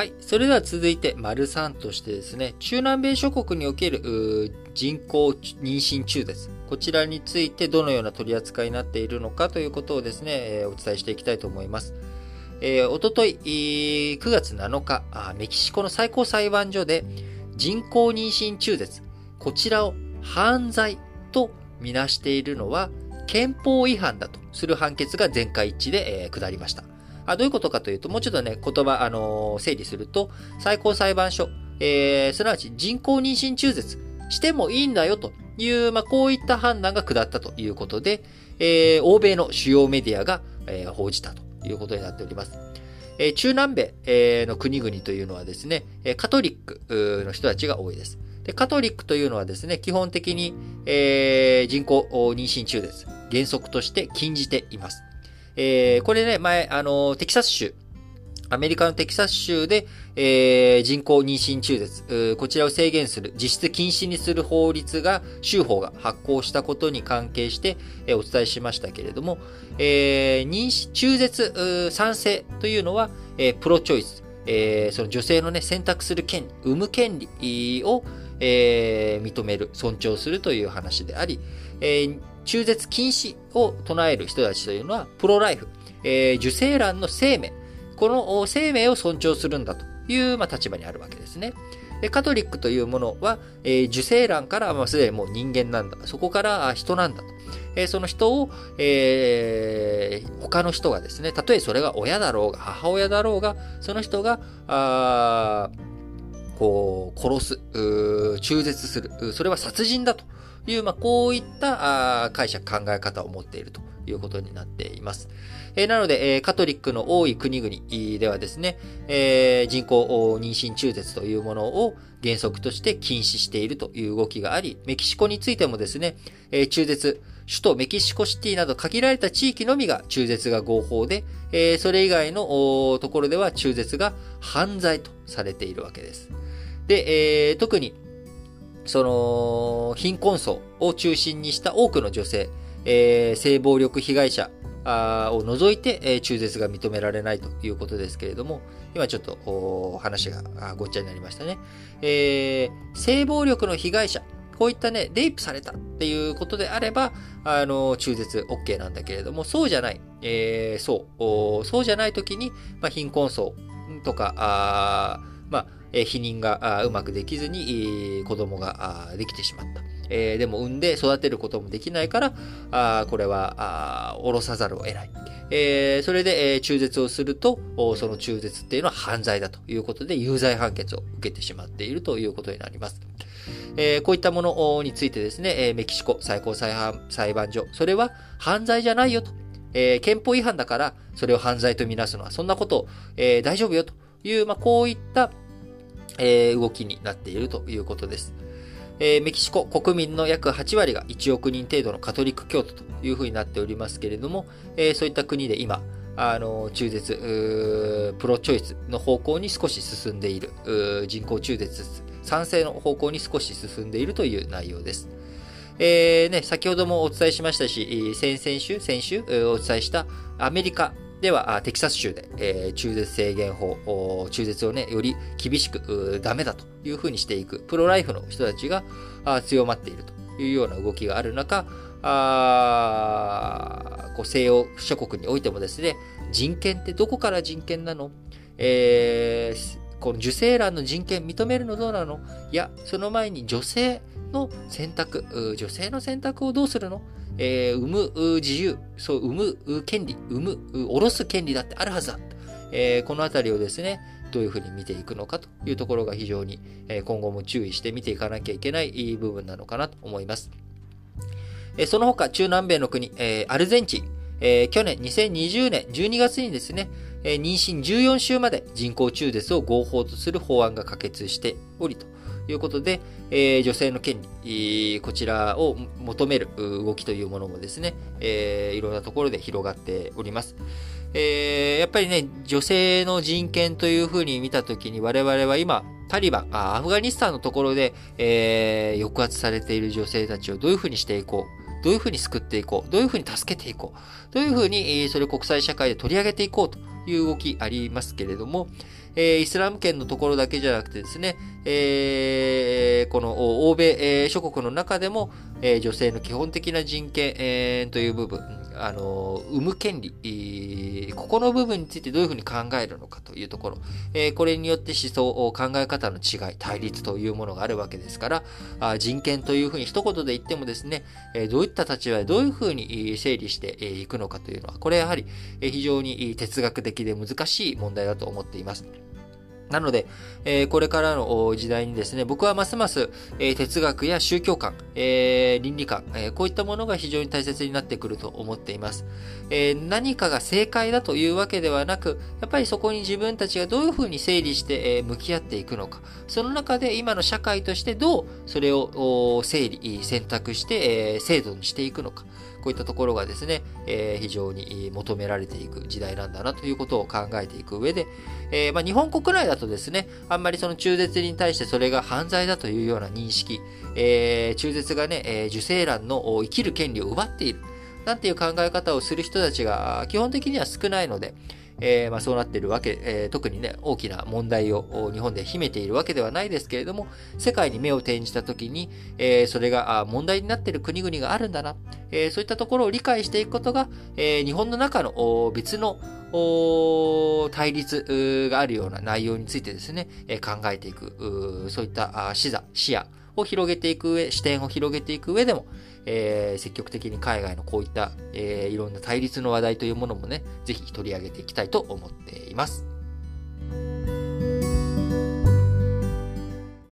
はい。それでは続いて、丸3としてですね、中南米諸国における人工妊娠中絶。こちらについてどのような取り扱いになっているのかということをですね、えお伝えしていきたいと思います。えー、おととい、9月7日あメキシコの最高裁判所で人工妊娠中絶、こちらを犯罪とみなしているのは憲法違反だとする判決が全会一致で、えー、下りました。あどういうことかというと、もうちょっとね、言葉、あのー、整理すると、最高裁判所、えー、すなわち人工妊娠中絶してもいいんだよという、まあ、こういった判断が下ったということで、えー、欧米の主要メディアが、えー、報じたということになっております。えー、中南米、の国々というのはですね、カトリックの人たちが多いです。でカトリックというのはですね、基本的に、えー、人工妊娠中絶、原則として禁じています。えー、これね、前、あの、テキサス州、アメリカのテキサス州で、えー、人工妊娠中絶、こちらを制限する、実質禁止にする法律が、州法が発行したことに関係して、えー、お伝えしましたけれども、えー、妊娠、中絶、賛成というのは、えー、プロチョイス、えー、その女性のね、選択する権利、産む権利を、えー、認める、尊重するという話であり、えー、中絶禁止を唱える人たちというのは、プロライフ、えー、受精卵の生命、この生命を尊重するんだという、まあ、立場にあるわけですね。でカトリックというものは、えー、受精卵から、まあ、すでにもう人間なんだ。そこから人なんだと。えー、その人を、えー、他の人がですね、たとえそれが親だろうが、母親だろうが、その人が、あこう、殺す、中絶する、それは殺人だという、まあ、こういったあ解釈、考え方を持っているということになっています。えー、なので、えー、カトリックの多い国々ではですね、えー、人工妊娠中絶というものを原則として禁止しているという動きがあり、メキシコについてもですね、えー、中絶、首都メキシコシティなど限られた地域のみが中絶が合法で、えー、それ以外のところでは中絶が犯罪とされているわけです。で、えー、特にその、貧困層を中心にした多くの女性、えー、性暴力被害者を除いて、えー、中絶が認められないということですけれども、今ちょっと話がごっちゃになりましたね。えー、性暴力の被害者、こういったね、レイプされたっていうことであれば、あの、中絶 OK なんだけれども、そうじゃない、えー、そう、そうじゃない時に、まあ、貧困層とか、あまあ、え避妊がうまくできずに、子供ができてしまった。えでも産んで育てることもできないから、あこれは、下ろさざるを得ない。えそれで、中絶をすると、その中絶っていうのは犯罪だということで、有罪判決を受けてしまっているということになります。えこういったものについてですね、メキシコ最高裁判所、それは犯罪じゃないよと。え憲法違反だから、それを犯罪とみなすのは、そんなこと、え大丈夫よという、まあ、こういったえー、動きになっているということです。えー、メキシコ国民の約8割が1億人程度のカトリック教徒というふうになっておりますけれども、えー、そういった国で今、あの、中絶、プロチョイスの方向に少し進んでいる、人工中絶、賛成の方向に少し進んでいるという内容です。えーね、先ほどもお伝えしましたし、先々週、先週お伝えしたアメリカでは、テキサス州で、えー、中絶制限法、中絶をね、より厳しくダメだというふうにしていく、プロライフの人たちが強まっているというような動きがある中、あこう西洋諸国においてもですね、人権ってどこから人権なの？えー、この受精卵の人権認めるのどうなの？いや、その前に女性の選択、女性の選択をどうするの？えー、産む自由、そう、産む権利、産む、下ろす権利だってあるはずだ。えー、このあたりをですね、どういうふうに見ていくのかというところが非常に、え今後も注意して見ていかなきゃいけない部分なのかなと思います。えその他、中南米の国、えアルゼンチン、え去年2020年12月にですね、え妊娠14週まで人工中絶を合法とする法案が可決しておりということで、え、女性の権利、こちらを求める動きというものもですね、え、いろんなところで広がっております。え、やっぱりね、女性の人権というふうに見たときに我々は今、タリバン、アフガニスタンのところで、えー、抑圧されている女性たちをどういうふうにしていこう。どういうふうに救っていこう。どういうふうに助けていこう。どういうふうに、それを国際社会で取り上げていこうという動きありますけれども、えー、イスラム圏のところだけじゃなくてですね、えー、この欧米え、諸国の中でも、えー、女性の基本的な人権、えー、という部分、あの、産む権利、えここの部分についてどういうふうに考えるのかというところ、えー、これによって思想、考え方の違い、対立というものがあるわけですから、あ人権というふうに一言で言ってもですね、えどういった立場でどういうふうに整理していくのかというのは、これやはり非常に哲学的で難しい問題だと思っています。なので、えー、これからの時代にですね、僕はますます、えー、哲学や宗教観、えー、倫理観、えこういったものが非常に大切になってくると思っています、え何かが正解だというわけではなく、やっぱりそこに自分たちがどういうふうに整理して、え向き合っていくのか、その中で今の社会としてどうそれを整理、選択して、え制度にしていくのか、こういったところがですね、えー、非常に求められていく時代なんだなということを考えていく上で、えー、まあ、日本国内だとですね、あんまりその中絶に対してそれが犯罪だというような認識、えー、中絶がね、え受精卵の生きる権利を奪っている、なんていう考え方をする人たちが基本的には少ないので、えー、まあ、そうなっているわけ、えー、特にね、大きな問題を日本で秘めているわけではないですけれども、世界に目を転じたときに、えー、それが問題になっている国々があるんだな、えそういったところを理解していくことが、え日本の中の別の対立があるような内容についてですね、考えていく、そういった視座、視野を広げていく上、視点を広げていく上でも、えー、積極的に海外のこういった、えー、いろんな対立の話題というものもね、ぜひ取り上げていきたいと思っています。